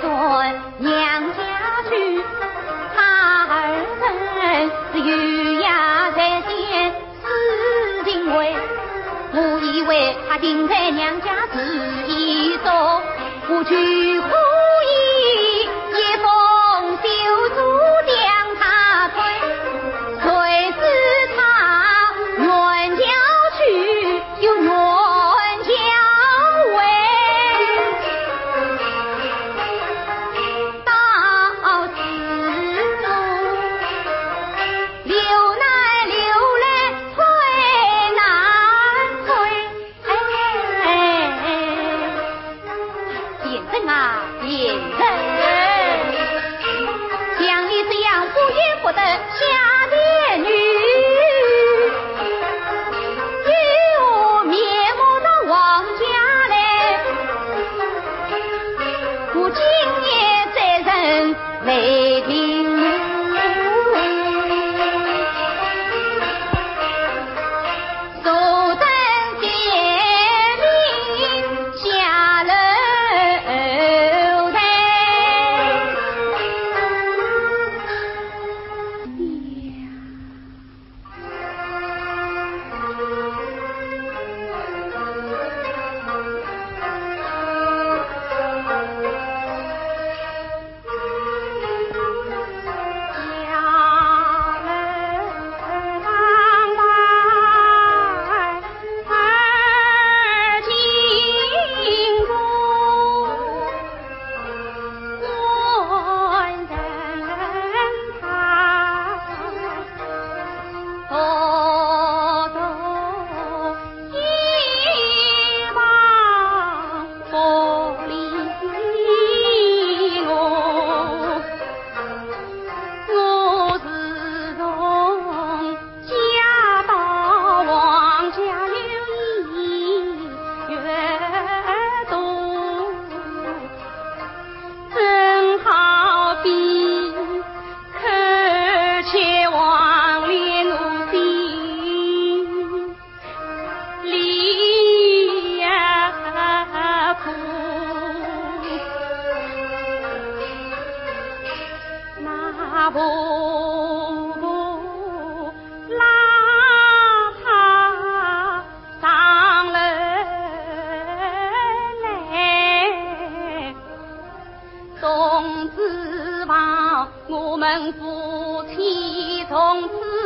转娘家去，他儿子有呀在见事情为，我以为他定在娘家住一宿，我去。吧，我们夫妻从此。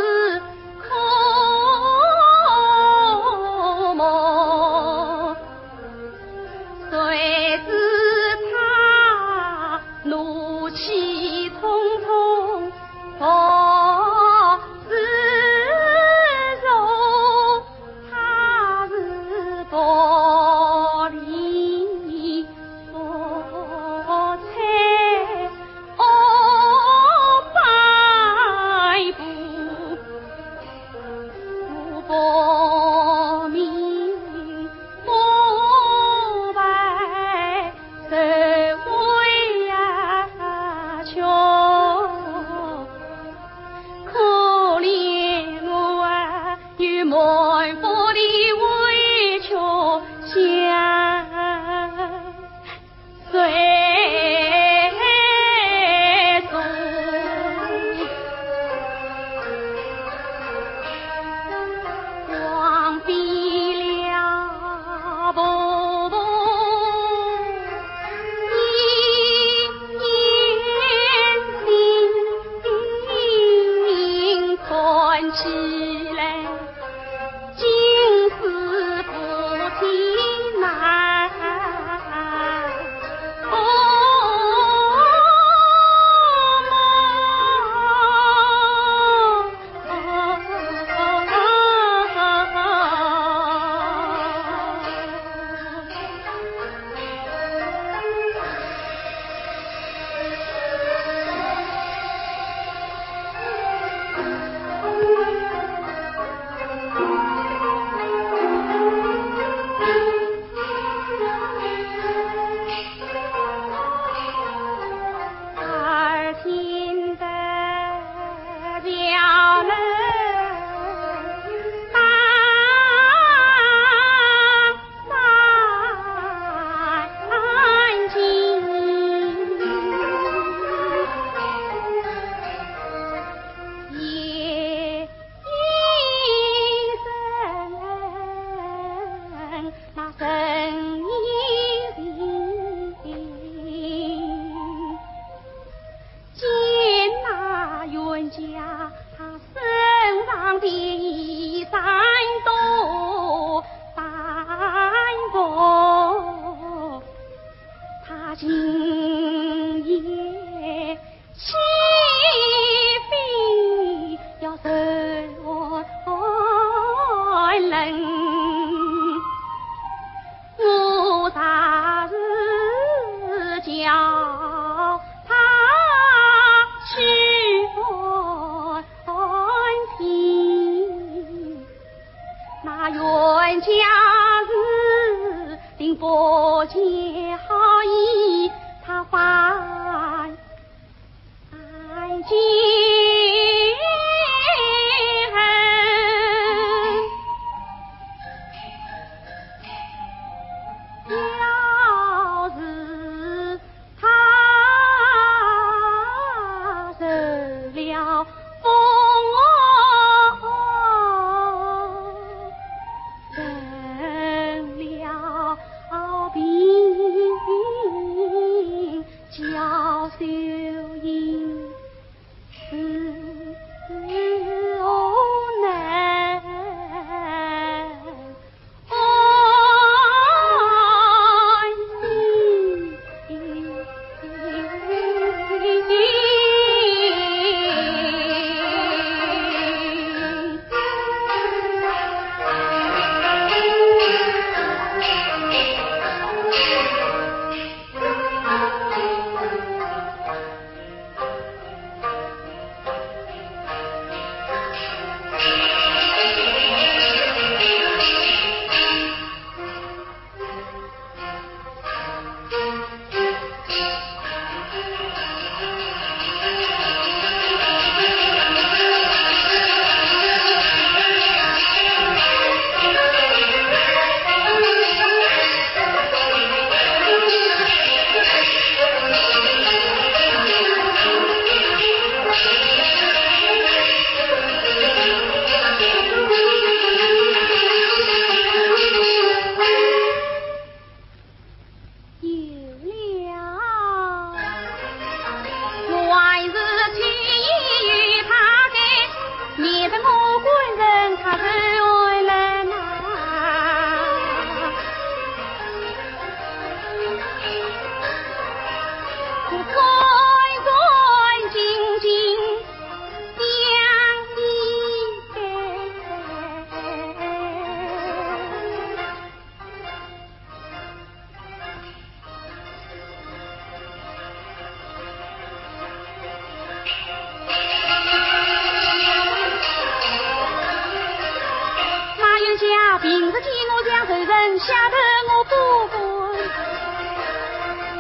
吓得我不敢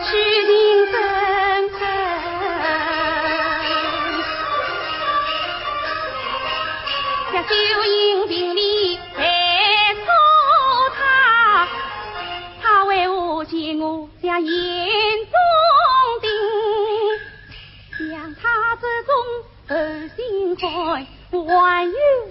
去定征程若九阴平里来找他他为何见我像眼中钉想他这种负心汉还有。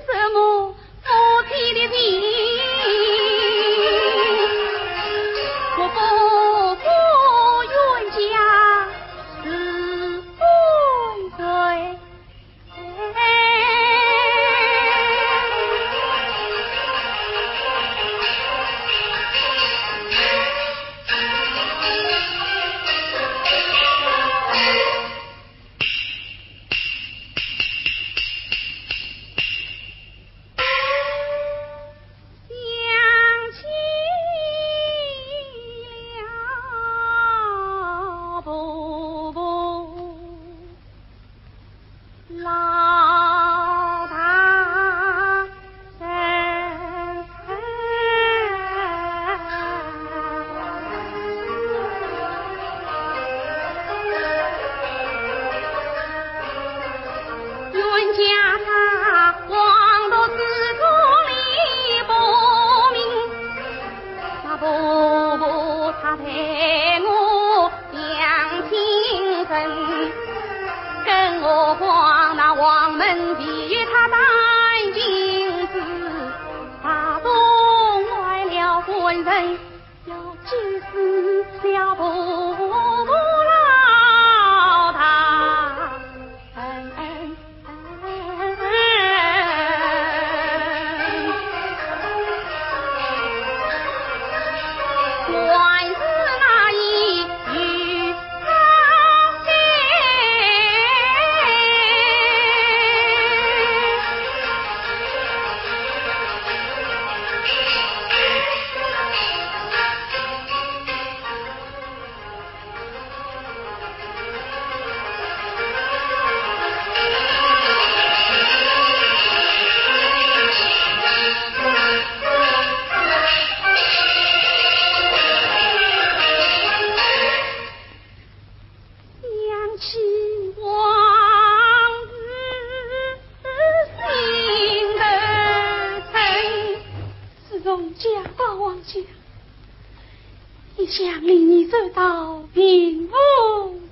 荣家大王家，一向令你做到平步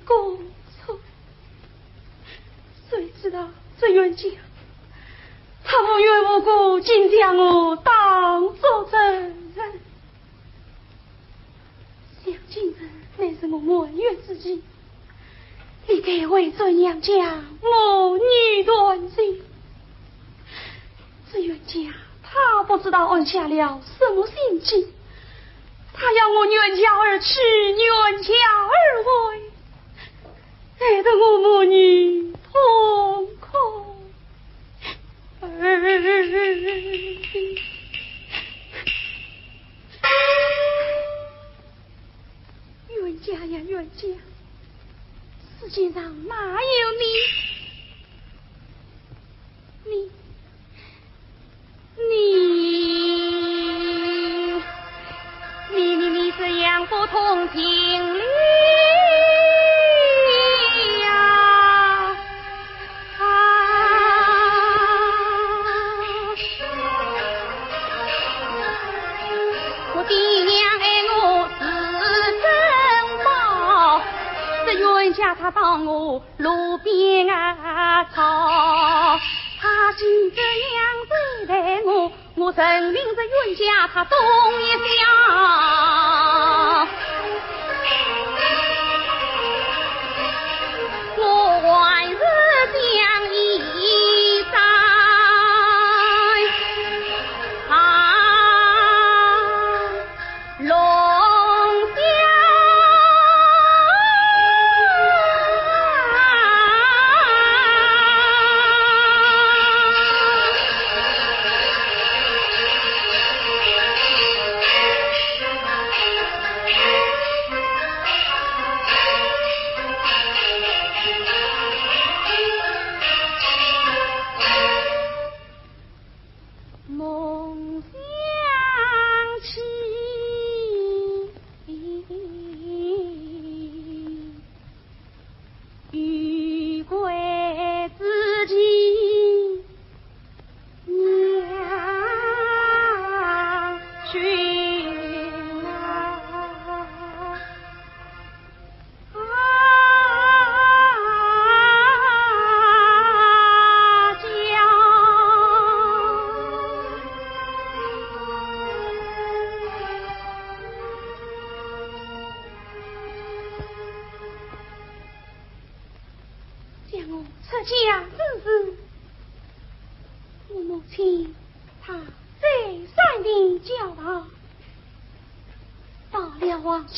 高升。谁知道这冤家，他无缘无故竟将我当作证人。想金生乃是我满月之期，你该为做娘家母女断亲。这冤家。他不知道按下了什么心阱，他要我远家儿去远家儿回，害得我母女痛苦。冤家呀，冤家，世界上哪有你？边儿靠他竟这样对待我我任凭着冤家他东一笑我还是想家之事。我母亲她再三的叫他，到了王家。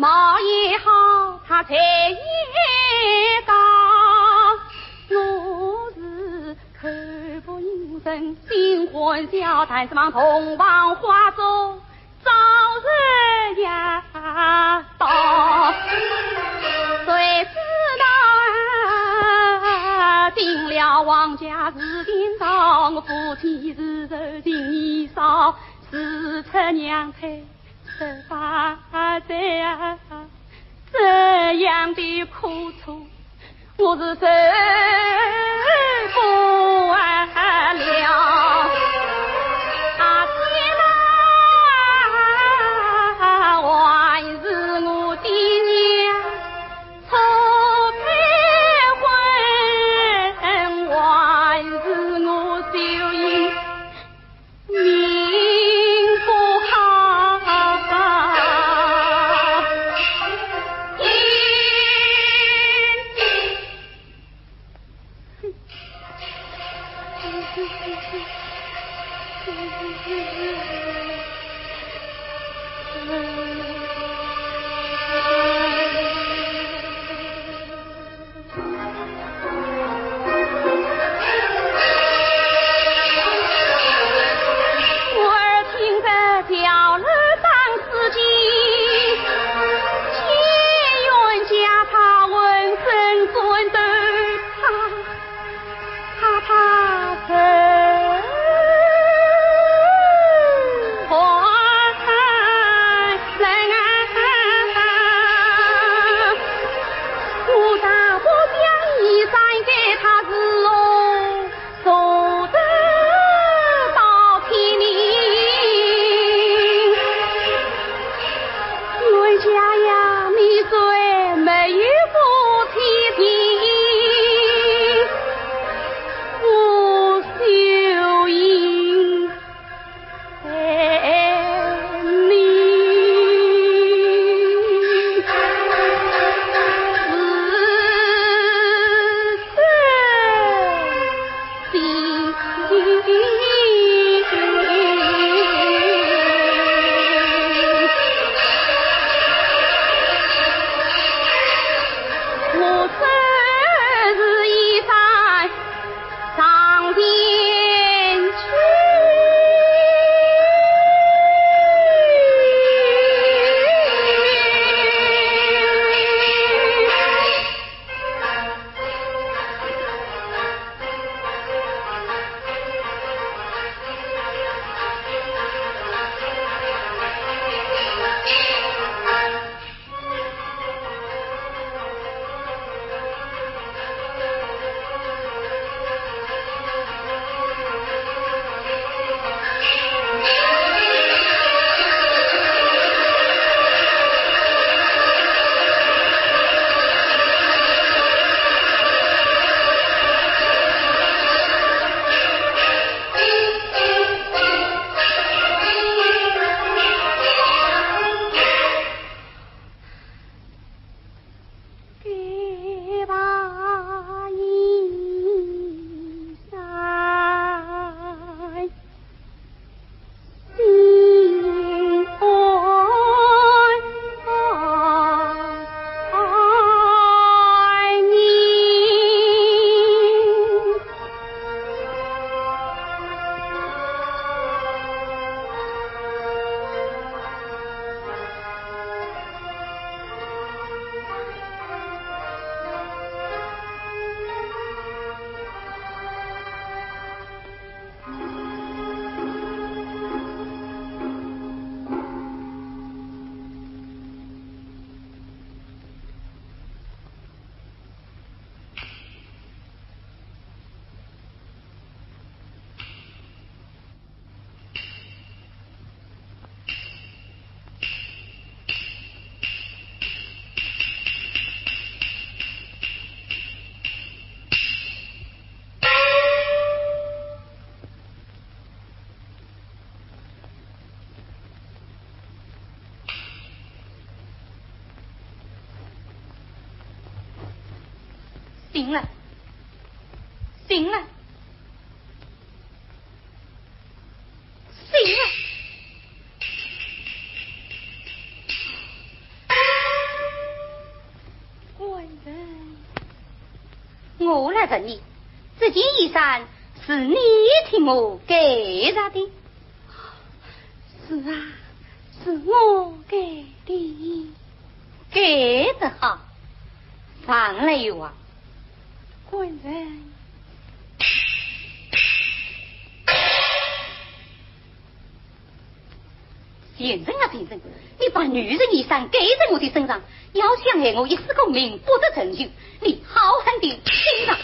毛也好，他才也高。我是口不应声，心欢笑谈是往同房花烛，早日呀到，谁知道进了王家是今朝，我父亲是受尽年少，四出娘胎十八载啊，这样的苦楚。我是受不了。行了，行了，行了。官人，我来问你，这件衣裳是你替我给他的？是啊，是我给的。给的好，上来有啊，官人。先生啊，先生，你把女人衣裳盖在我的身上，要想害我一世功名，不得成就，你好狠的心肠。